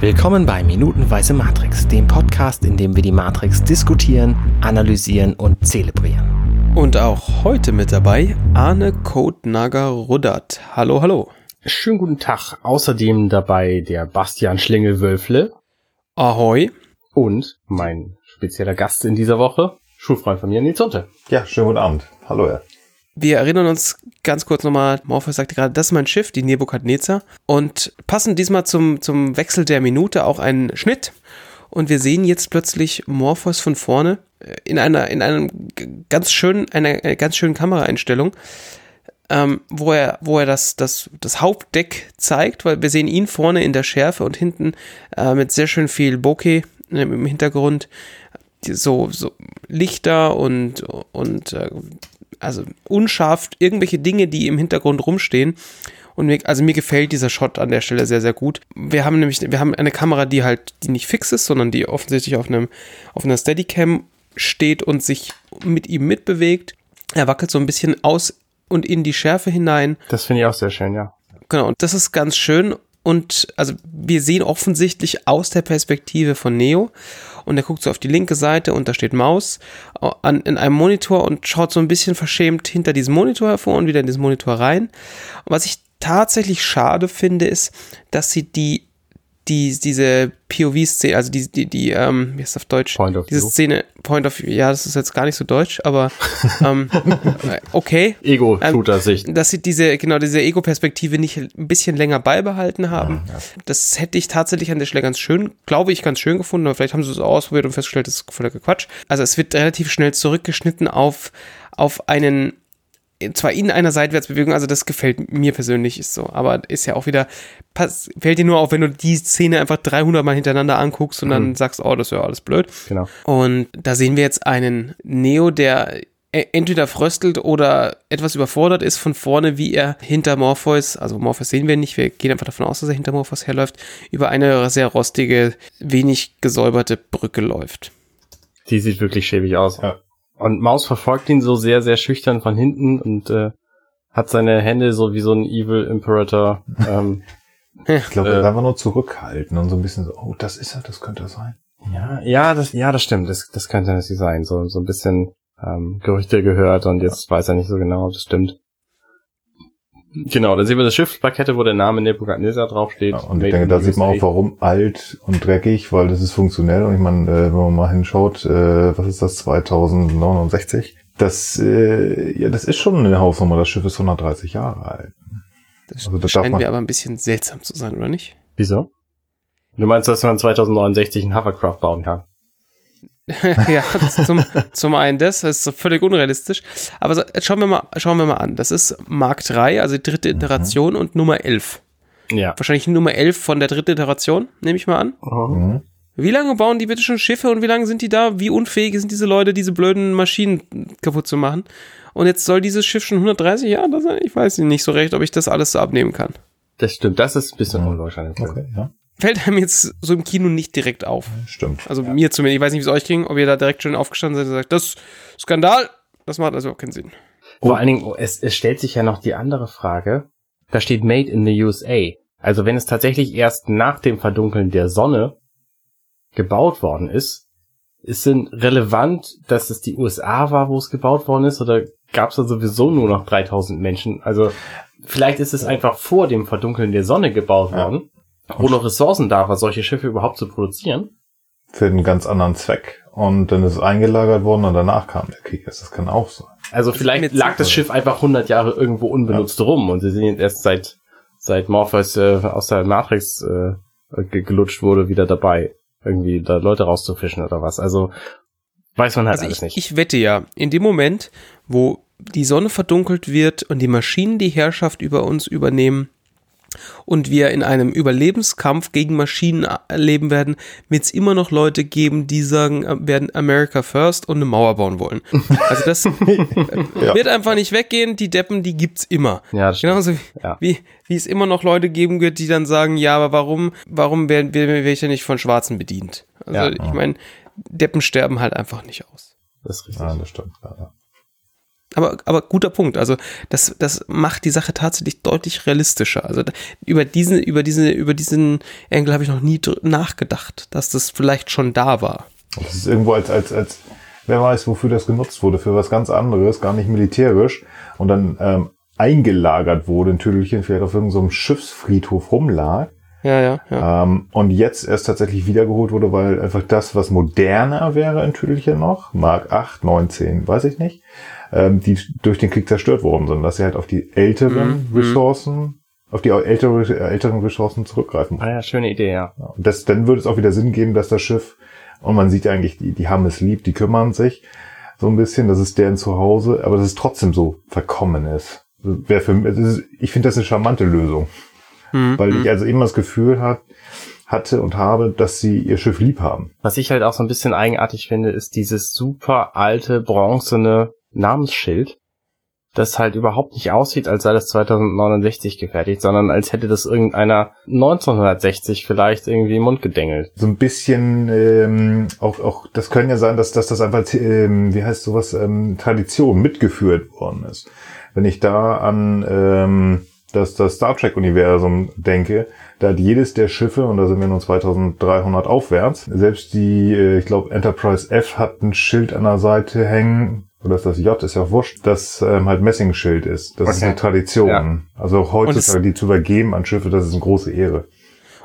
Willkommen bei Minutenweise Matrix, dem Podcast, in dem wir die Matrix diskutieren, analysieren und zelebrieren. Und auch heute mit dabei Arne Kotnager Ruddert. Hallo, hallo. Schönen guten Tag. Außerdem dabei der Bastian Schlingelwölfle. Ahoi. Und mein spezieller Gast in dieser Woche, Schulfreund von mir, Nils Unte. Ja, schönen guten Abend. Hallo, ja. Wir erinnern uns ganz kurz nochmal, Morpheus sagte gerade, das ist mein Schiff, die Nebukadnezar. Und passen diesmal zum, zum Wechsel der Minute auch einen Schnitt. Und wir sehen jetzt plötzlich Morpheus von vorne äh, in einer, in einem ganz schönen, einer, einer ganz schönen Kameraeinstellung, ähm, wo er, wo er das, das, das Hauptdeck zeigt, weil wir sehen ihn vorne in der Schärfe und hinten äh, mit sehr schön viel Bokeh im Hintergrund so, so Lichter und, und äh, also unscharf irgendwelche Dinge, die im Hintergrund rumstehen. Und mir, also mir gefällt dieser Shot an der Stelle sehr, sehr gut. Wir haben nämlich, wir haben eine Kamera, die halt, die nicht fix ist, sondern die offensichtlich auf einem, auf einer Steadicam steht und sich mit ihm mitbewegt. Er wackelt so ein bisschen aus und in die Schärfe hinein. Das finde ich auch sehr schön, ja. Genau, und das ist ganz schön. Und also wir sehen offensichtlich aus der Perspektive von Neo und er guckt so auf die linke Seite und da steht Maus an, in einem Monitor und schaut so ein bisschen verschämt hinter diesem Monitor hervor und wieder in diesen Monitor rein. Und was ich tatsächlich schade finde, ist, dass sie die die, diese POV-Szene, also die, die, die, ähm, wie heißt das auf Deutsch? Point of Diese view. Szene, Point of View, ja, das ist jetzt gar nicht so deutsch, aber ähm, okay. Ego-Shooter-Sicht. Dass sie diese, genau, diese Ego-Perspektive nicht ein bisschen länger beibehalten haben. Das hätte ich tatsächlich an der Stelle ganz schön, glaube ich, ganz schön gefunden, aber vielleicht haben sie es auch ausprobiert und festgestellt, das ist völliger Quatsch. Also es wird relativ schnell zurückgeschnitten auf, auf einen zwar in einer Seitwärtsbewegung, also das gefällt mir persönlich ist so, aber ist ja auch wieder, pass, fällt dir nur auf, wenn du die Szene einfach 300 Mal hintereinander anguckst und dann sagst, oh, das ist ja alles blöd. Genau. Und da sehen wir jetzt einen Neo, der e- entweder fröstelt oder etwas überfordert ist von vorne, wie er hinter Morpheus, also Morpheus sehen wir nicht, wir gehen einfach davon aus, dass er hinter Morpheus herläuft, über eine sehr rostige, wenig gesäuberte Brücke läuft. Die sieht wirklich schäbig aus. Ja. Und Maus verfolgt ihn so sehr, sehr schüchtern von hinten und äh, hat seine Hände so wie so ein Evil Imperator. Ähm, Ich glaube, er Äh. einfach nur zurückhalten und so ein bisschen so, oh, das ist er, das könnte er sein. ja, ja, das, ja, das stimmt. Das, das könnte natürlich sein. So, so ein bisschen ähm, Gerüchte gehört und jetzt weiß er nicht so genau, ob das stimmt. Genau, dann sehen wir das Schiffsplakette, wo der Name Nebuchadnezzar draufsteht. Ja, und ich denke, da sieht man auch, warum alt und dreckig, weil das ist funktionell. Und ich meine, äh, wenn man mal hinschaut, äh, was ist das, 2069? Das, äh, ja, das ist schon eine Hausnummer. Das Schiff ist 130 Jahre alt. Das Also das scheint mir aber ein bisschen seltsam zu sein, oder nicht? Wieso? Du meinst, dass man 2069 einen Hovercraft bauen kann? ja, zum, zum einen das, das ist völlig unrealistisch. Aber so, jetzt schauen wir mal, schauen wir mal an. Das ist Mark 3, also die dritte Iteration und Nummer 11. Ja. Wahrscheinlich Nummer 11 von der dritten Iteration, nehme ich mal an. Mhm. Wie lange bauen die bitte schon Schiffe und wie lange sind die da? Wie unfähig sind diese Leute, diese blöden Maschinen kaputt zu machen? Und jetzt soll dieses Schiff schon 130 Jahre da sein? Ich weiß nicht so recht, ob ich das alles so abnehmen kann. Das stimmt, das ist ein bisschen Mhm. an dem Film. Okay, ja, Fällt einem jetzt so im Kino nicht direkt auf. stimmt. Also mir zumindest. Ich weiß nicht, wie es euch ging, ob ihr da direkt schon aufgestanden seid und sagt, das ist Skandal. Das macht also auch keinen Sinn. Vor allen Dingen, es, es stellt sich ja noch die andere Frage. Da steht Made in the USA. Also wenn es tatsächlich erst nach dem Verdunkeln der Sonne gebaut worden ist, ist denn relevant, dass es die USA war, wo es gebaut worden ist, oder gab es da sowieso nur noch 3000 Menschen? Also vielleicht ist es einfach vor dem Verdunkeln der Sonne gebaut Ja. worden, wo noch Ressourcen da war, solche Schiffe überhaupt zu produzieren. Für einen ganz anderen Zweck. Und dann ist es eingelagert worden und danach kam der Krieg. Das kann auch sein. Also vielleicht lag das Schiff einfach 100 Jahre irgendwo unbenutzt rum und sie sind jetzt erst seit seit Morpheus äh, aus der Matrix äh, ge- gelutscht wurde wieder dabei, irgendwie da Leute rauszufischen oder was. Also weiß man halt Also alles ich, nicht. ich wette ja, in dem Moment, wo die Sonne verdunkelt wird und die Maschinen die Herrschaft über uns übernehmen und wir in einem Überlebenskampf gegen Maschinen leben werden, wird es immer noch Leute geben, die sagen, äh, werden America first und eine Mauer bauen wollen. Also das Ja. wird einfach nicht weggehen. Die Deppen, die gibt's immer. ja. Genauso wie, Ja. wie, wie es immer noch Leute geben wird, die dann sagen, ja, aber warum, warum werden wir, werde ich ja nicht von Schwarzen bedient? Also Ja. ich meine, Deppen sterben halt einfach nicht aus. Das ist richtig. Ja, das stimmt. Ja, ja. Aber, aber guter Punkt. Also das, das macht die Sache tatsächlich deutlich realistischer. Also über diesen, über diese, über diesen Engel habe ich noch nie nachgedacht, dass das vielleicht schon da war. Das ist irgendwo als, als, als, wer weiß, wofür das genutzt wurde, für was ganz anderes, gar nicht militärisch und dann ähm, eingelagert wurde in Tüdelchen, vielleicht auf irgendeinem so Schiffsfriedhof rumlag. Ja, ja, ja. Ähm, und jetzt erst tatsächlich wiedergeholt wurde, weil einfach das, was moderner wäre in Tüdelchen noch, Mark 8, 19, weiß ich nicht, ähm, die durch den Krieg zerstört worden sind, dass sie halt auf die älteren Mhm. Ressourcen, auf die ältere, älteren Ressourcen zurückgreifen. Ah ja, schöne Idee, ja. Und das, dann würde es auch wieder Sinn geben, dass das Schiff, und man sieht ja eigentlich, die, die haben es lieb, die kümmern sich so ein bisschen, das ist deren Zuhause, aber dass es trotzdem so verkommen ist. Wäre für mich, ich finde das eine charmante Lösung, Mhm. weil ich also immer das Gefühl hat, hatte und habe, dass sie ihr Schiff lieb haben. Was ich halt auch so ein bisschen eigenartig finde, ist dieses super alte, bronzene Namensschild, das halt überhaupt nicht aussieht, als sei das 2069 gefertigt, sondern als hätte das irgendeiner 1960 vielleicht irgendwie im Mund gedengelt. So ein bisschen, ähm, auch, auch, das können ja sein, dass, dass das einfach, ähm, wie heißt sowas, ähm, Tradition mitgeführt worden ist. Wenn ich da an ähm, das, das Star Trek-Universum denke, da hat jedes der Schiffe, und da sind wir nun 2300 aufwärts, selbst die, äh, ich glaube, Enterprise F hat ein Schild an der Seite hängen, oder ist das J, ist ja auch wurscht, das ähm, halt Messingschild ist. Das ist Okay. eine Tradition. Ja. Also auch heutzutage, die zu übergeben an Schiffe, das ist eine große Ehre.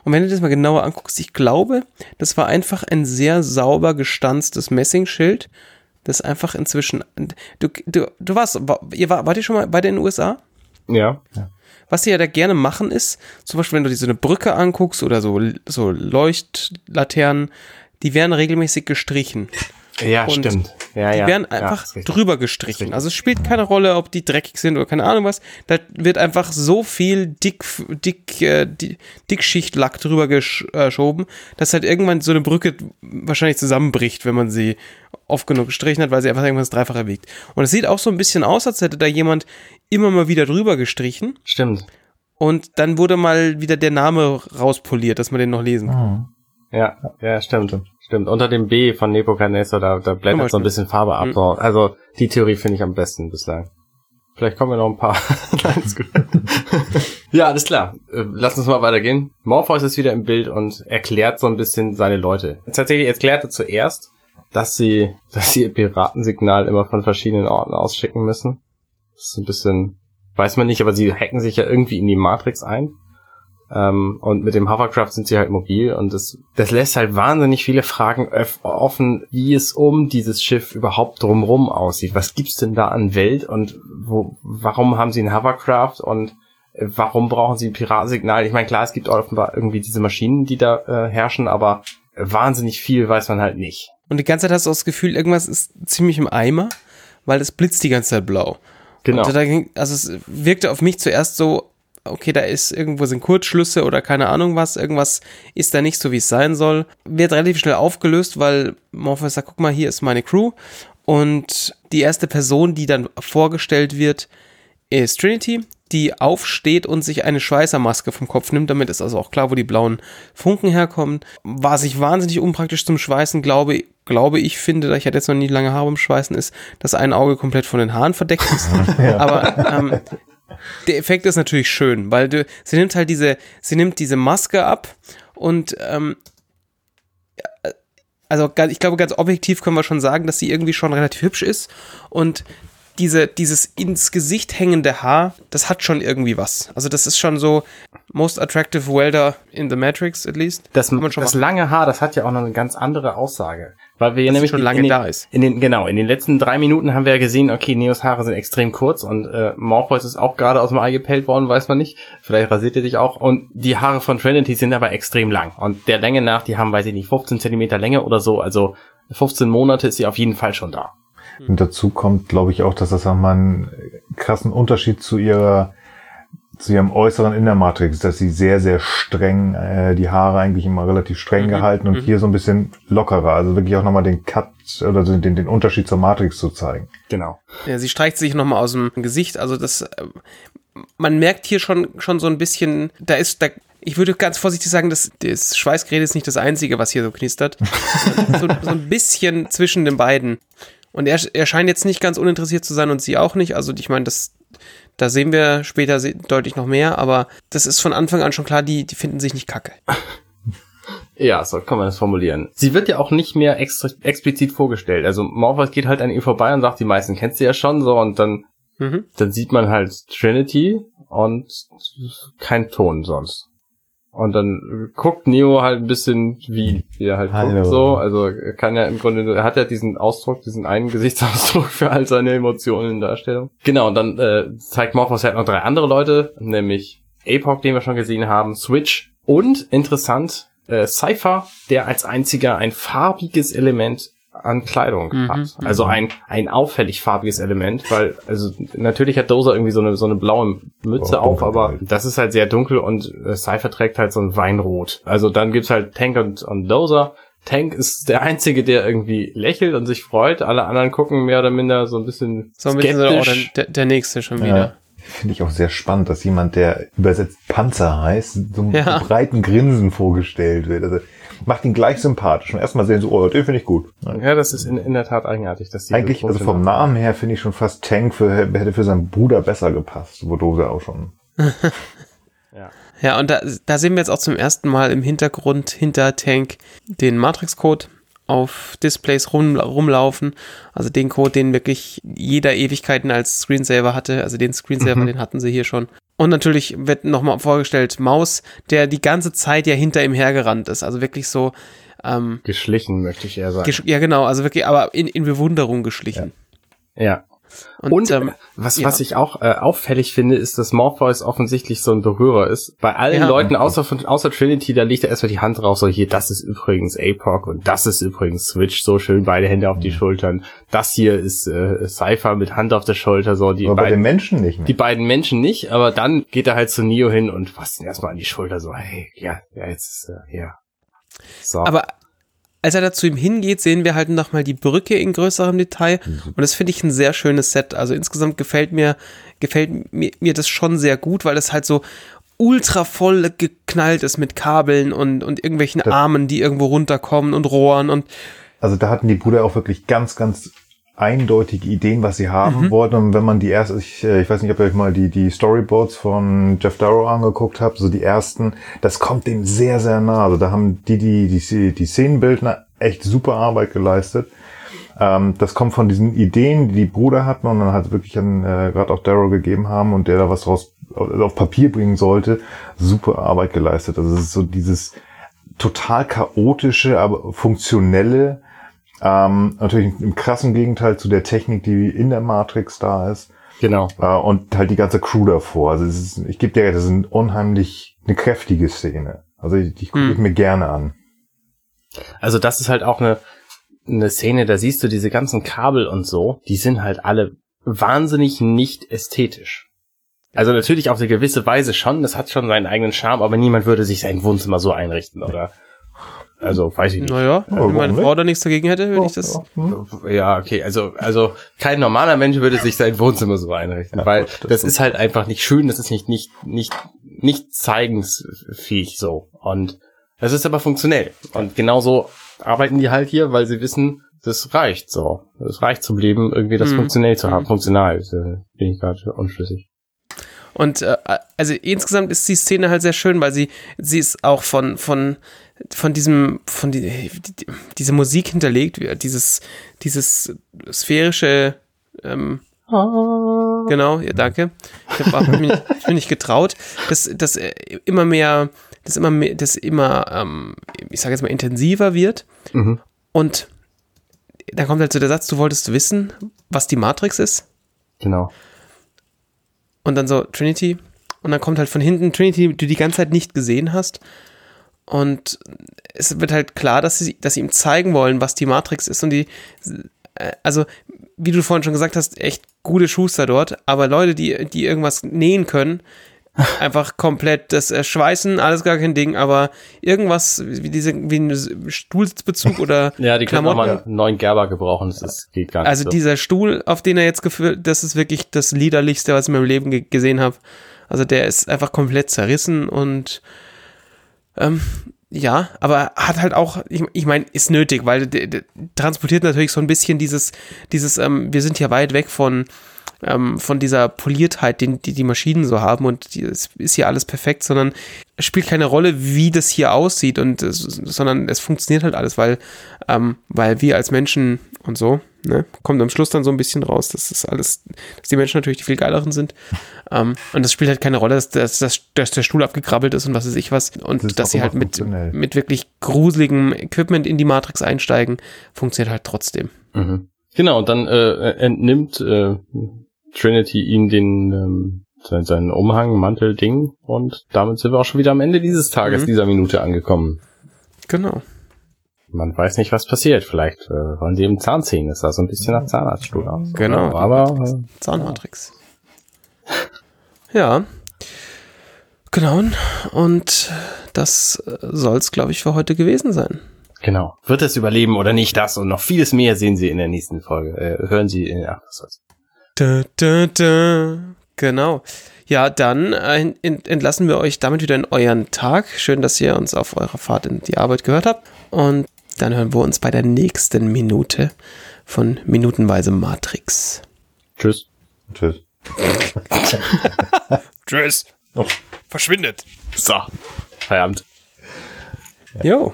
Und wenn du das mal genauer anguckst, ich glaube, das war einfach ein sehr sauber gestanztes Messingschild, das einfach inzwischen. Du, du, du warst, war, ihr war, wart ihr schon mal bei den USA? Ja. Was die ja da gerne machen ist, zum Beispiel, wenn du dir so eine Brücke anguckst oder so, so Leuchtlaternen, die werden regelmäßig gestrichen. Ja, Und stimmt. Ja, Die ja. werden ja, einfach richtig. drüber gestrichen. Also es spielt keine Rolle, ob die dreckig sind oder keine Ahnung was. Da wird einfach so viel dick, dick, äh, di- Dickschichtlack drüber äh, geschoben, dass halt irgendwann so eine Brücke wahrscheinlich zusammenbricht, wenn man sie oft genug gestrichen hat, weil sie einfach irgendwann das Dreifache wiegt. Und es sieht auch so ein bisschen aus, als hätte da jemand immer mal wieder drüber gestrichen Stimmt. und dann wurde mal wieder der Name rauspoliert, dass man den noch lesen kann. Ja, ja, stimmt. Stimmt. Unter dem B von Nebuchadnezzar, da, da blättert so ein bisschen Farbe ab. Mhm. So. Also, die Theorie finde ich am besten bislang. Vielleicht kommen wir noch ein paar. Nein, ist gut. ja, alles klar. Äh, Lass uns mal weitergehen. Morpheus ist wieder im Bild und erklärt so ein bisschen seine Leute. Tatsächlich erklärt er zuerst, dass sie, dass sie ihr Piratensignal immer von verschiedenen Orten ausschicken müssen. Das ist ein bisschen, weiß man nicht, aber sie hacken sich ja irgendwie in die Matrix ein. Ähm, und mit dem Hovercraft sind sie halt mobil und das, das lässt halt wahnsinnig viele Fragen offen, wie es um dieses Schiff überhaupt drumrum aussieht. Was gibt's denn da an Welt und wo, warum haben sie ein Hovercraft und äh, warum brauchen sie ein Piratensignal? Ich meine, klar, es gibt offenbar irgendwie diese Maschinen, die da äh, herrschen, aber wahnsinnig viel weiß man halt nicht. Und die ganze Zeit hast du das Gefühl, irgendwas ist ziemlich im Eimer, weil es blitzt die ganze Zeit blau. Genau. Ging, also es wirkte auf mich zuerst so, okay, da ist irgendwo sind Kurzschlüsse oder keine Ahnung was, irgendwas ist da nicht so, wie es sein soll. Wird relativ schnell aufgelöst, weil Morpheus sagt, guck mal, hier ist meine Crew. Und die erste Person, die dann vorgestellt wird, ist Trinity, die aufsteht und sich eine Schweißermaske vom Kopf nimmt. Damit ist also auch klar, wo die blauen Funken herkommen. War sich wahnsinnig unpraktisch zum Schweißen, glaube, glaube ich, finde, da ich hatte jetzt noch nie lange Haare beim Schweißen, ist, dass ein Auge komplett von den Haaren verdeckt ist. Aber ähm, der Effekt ist natürlich schön, weil du, sie nimmt halt diese, sie nimmt diese Maske ab und ähm, ja, also ich glaube, ganz objektiv können wir schon sagen, dass sie irgendwie schon relativ hübsch ist und diese, dieses ins Gesicht hängende Haar, das hat schon irgendwie was. Also das ist schon so most attractive welder in the Matrix at least. Das, das lange Haar, das hat ja auch noch eine ganz andere Aussage. Weil wir ja nämlich schon lange den, da ist. In den, genau, in den letzten drei Minuten haben wir ja gesehen, okay, Neos Haare sind extrem kurz und äh, Morpheus ist auch gerade aus dem Ei gepellt worden, weiß man nicht. Vielleicht rasiert er sich auch. Und die Haare von Trinity sind aber extrem lang. Und der Länge nach, die haben, weiß ich nicht, 15 Zentimeter Länge oder so. Also 15 Monate ist sie auf jeden Fall schon da. Und dazu kommt, glaube ich, auch, dass das nochmal einen krassen Unterschied zu ihrer, zu ihrem Äußeren in der Matrix ist, dass sie sehr, sehr streng, äh, die Haare eigentlich immer relativ streng Mhm, gehalten und mhm. hier so ein bisschen lockerer. Also wirklich auch nochmal den Cut oder den, den, den Unterschied zur Matrix zu zeigen. Genau. Ja, sie streicht sich nochmal aus dem Gesicht. Also das, äh, man merkt hier schon, schon so ein bisschen, da ist, da, ich würde ganz vorsichtig sagen, dass das Schweißgerät ist nicht das Einzige, was hier so knistert. so, so ein bisschen zwischen den beiden. Und er, er scheint jetzt nicht ganz uninteressiert zu sein und sie auch nicht. Also ich meine, das, da sehen wir später deutlich noch mehr, aber das ist von Anfang an schon klar, die, die finden sich nicht kacke. Ja, so kann man das formulieren. Sie wird ja auch nicht mehr extra, explizit vorgestellt. Also Morpheus geht halt an ihr vorbei und sagt, die meisten kennst du ja schon so und dann, mhm. dann sieht man halt Trinity und kein Ton sonst. Und dann guckt Neo halt ein bisschen wie, wie er halt Hallo. guckt so. Also er kann ja im Grunde, er hat ja diesen Ausdruck, diesen einen Gesichtsausdruck für all seine Emotionen in Darstellung. Genau, und dann äh, zeigt Morphos halt noch drei andere Leute, nämlich Apoc, den wir schon gesehen haben, Switch und interessant, äh, Cypher, der als einziger ein farbiges Element an Kleidung mhm, hat. Also ein, ein auffällig farbiges Element, weil, also natürlich hat Dozer irgendwie so eine, so eine blaue Mütze oh, auf, aber halt. das ist halt sehr dunkel und äh, Cypher trägt halt so ein Weinrot. Also dann gibt's halt Tank und, und Dozer. Tank ist der Einzige, der irgendwie lächelt und sich freut. Alle anderen gucken mehr oder minder so ein bisschen So ein bisschen so, oh, der, der nächste schon ja. wieder. Finde ich auch sehr spannend, dass jemand, der übersetzt Panzer heißt, so einen ja. breiten Grinsen vorgestellt wird. Also macht ihn gleich sympathisch. Und erstmal sehen so, oh, den finde ich gut. Ja, das ist in, in der Tat eigenartig. Dass die Eigentlich, also vom Namen her finde ich schon fast Tank für, hätte für seinen Bruder besser gepasst, wo Dose auch schon. ja. Ja, und da, da sehen wir jetzt auch zum ersten Mal im Hintergrund hinter Tank den Matrix-Code auf Displays rum, rumlaufen. Also den Code, den wirklich jeder Ewigkeiten als Screensaver hatte. Also den Screensaver, mhm. den hatten sie hier schon. Und natürlich wird nochmal vorgestellt Maus, der die ganze Zeit ja hinter ihm hergerannt ist. Also wirklich so. Ähm, geschlichen, möchte ich eher sagen. Ja, genau, also wirklich, aber in, in Bewunderung geschlichen. Ja. ja. Und, und ähm, was, ja. was ich auch äh, auffällig finde, ist, dass Morpheus offensichtlich so ein Berührer ist. Bei allen ja. Leuten außer, von, außer Trinity, da legt er erstmal die Hand drauf, so hier, das ist übrigens APOC und das ist übrigens Switch, so schön, beide Hände auf die mhm. Schultern. Das hier ist äh, Cypher mit Hand auf der Schulter, so die aber beiden, bei den Menschen nicht mehr. Die beiden Menschen nicht, aber dann geht er halt zu Neo hin und fasst ihn erstmal an die Schulter, so, hey, ja, ja, jetzt, äh, ja. So. Aber als er da zu ihm hingeht, sehen wir halt nochmal die Brücke in größerem Detail. Mhm. Und das finde ich ein sehr schönes Set. Also insgesamt gefällt mir, gefällt mir, mir das schon sehr gut, weil es halt so ultra voll geknallt ist mit Kabeln und, und irgendwelchen das Armen, die irgendwo runterkommen und Rohren und. Also da hatten die Brüder auch wirklich ganz, ganz eindeutige Ideen, was sie haben mhm. wollten. Und wenn man die erste, ich, äh, ich weiß nicht, ob ihr euch mal die, die Storyboards von Jeff Darrow angeguckt habt, so die ersten, das kommt dem sehr, sehr nah. Also da haben die, die, die, die Szenenbildner echt super Arbeit geleistet. Ähm, das kommt von diesen Ideen, die die Bruder hatten und dann halt wirklich an, äh, gerade auch Darrow gegeben haben und der da was raus auf Papier bringen sollte. Super Arbeit geleistet. Also es ist so dieses total chaotische, aber funktionelle, ähm, natürlich im krassen Gegenteil zu der Technik, die in der Matrix da ist. Genau. Äh, und halt die ganze Crew davor. Also es ist, ich gebe dir, das ist ein unheimlich eine kräftige Szene. Also ich, die gucke ich hm. mir gerne an. Also das ist halt auch eine, eine Szene, da siehst du diese ganzen Kabel und so, die sind halt alle wahnsinnig nicht ästhetisch. Also natürlich auf eine gewisse Weise schon, das hat schon seinen eigenen Charme, aber niemand würde sich sein Wohnzimmer so einrichten, oder? Also, weiß ich nicht. Naja, wenn meine Frau da nichts dagegen hätte, würde ich das. Ja, okay. Also, also kein normaler Mensch würde sich sein Wohnzimmer so einrichten, ja, weil gut, das, das ist halt einfach nicht schön, das ist nicht, nicht, nicht, nicht zeigensfähig so. Und es ist aber funktionell. Und genauso arbeiten die halt hier, weil sie wissen, das reicht so. Es reicht zum Leben, irgendwie das mhm. funktionell zu haben. Mhm. Funktional, äh, bin ich gerade unschlüssig. Und äh, also insgesamt ist die Szene halt sehr schön, weil sie sie ist auch von von von diesem von die, die, diese Musik hinterlegt, dieses dieses sphärische ähm, oh. genau, ja, danke. Ich habe mich, ich bin nicht getraut, dass das äh, immer mehr das immer mehr, das immer ähm, ich sage jetzt mal intensiver wird mhm. und dann kommt halt so der Satz, du wolltest wissen, was die Matrix ist. Genau. Und dann so Trinity. Und dann kommt halt von hinten Trinity, die du die ganze Zeit nicht gesehen hast. Und es wird halt klar, dass sie, dass sie ihm zeigen wollen, was die Matrix ist. Und die, äh, also, wie du vorhin schon gesagt hast, echt gute Schuster dort. Aber Leute, die, die irgendwas nähen können, einfach komplett das äh, Schweißen, alles gar kein Ding, aber irgendwas wie diese wie ein Stuhlsitzbezug oder ja, die können mal einen neuen Gerber gebrauchen, das ist, geht gar nicht. Also so. dieser Stuhl, auf den er jetzt gefühlt, das ist wirklich das liederlichste, was ich in meinem Leben ge gesehen habe. Also der ist einfach komplett zerrissen und ähm, ja, aber hat halt auch, ich, ich meine, ist nötig, weil transportiert natürlich so ein bisschen dieses, dieses, ähm, wir sind ja weit weg von, ähm, von dieser Poliertheit, die, die die Maschinen so haben und die, es ist hier alles perfekt, sondern es spielt keine Rolle, wie das hier aussieht und sondern es funktioniert halt alles, weil, ähm, weil wir als Menschen und so, ne, kommt am Schluss dann so ein bisschen raus, dass das alles, dass die Menschen natürlich die viel geileren sind. Ähm, und das spielt halt keine Rolle, dass, dass, dass, der Stuhl abgekrabbelt ist und was weiß ich was. Und das dass sie halt mit, mit wirklich gruseligem Equipment in die Matrix einsteigen, funktioniert halt trotzdem. Mhm. Genau, und dann äh, entnimmt äh, Trinity ihn den ähm, seinen Umhang, Mantel, Ding und damit sind wir auch schon wieder am Ende dieses Tages, mhm. dieser Minute angekommen. Genau. Man weiß nicht, was passiert. Vielleicht äh, wollen sie eben Zahn ziehen. Das sah so ein bisschen nach Zahnarztstuhl aus. Genau. Aber äh, Zahnmatrix. ja. Genau. Und das soll's, glaube ich, für heute gewesen sein. Genau. Wird es überleben oder nicht? Das und noch vieles mehr sehen Sie in der nächsten Folge. Äh, hören Sie in, ach, was soll's. Da, da, da. Genau. Ja, dann äh, entlassen wir euch damit wieder in euren Tag. Schön, dass ihr uns auf eurer Fahrt in die Arbeit gehört habt. Und dann hören wir uns bei der nächsten Minute von Minutenweise Matrix. Tschüss. Tschüss. Tschüss. Oh. Verschwindet. So. Feierabend. Jo.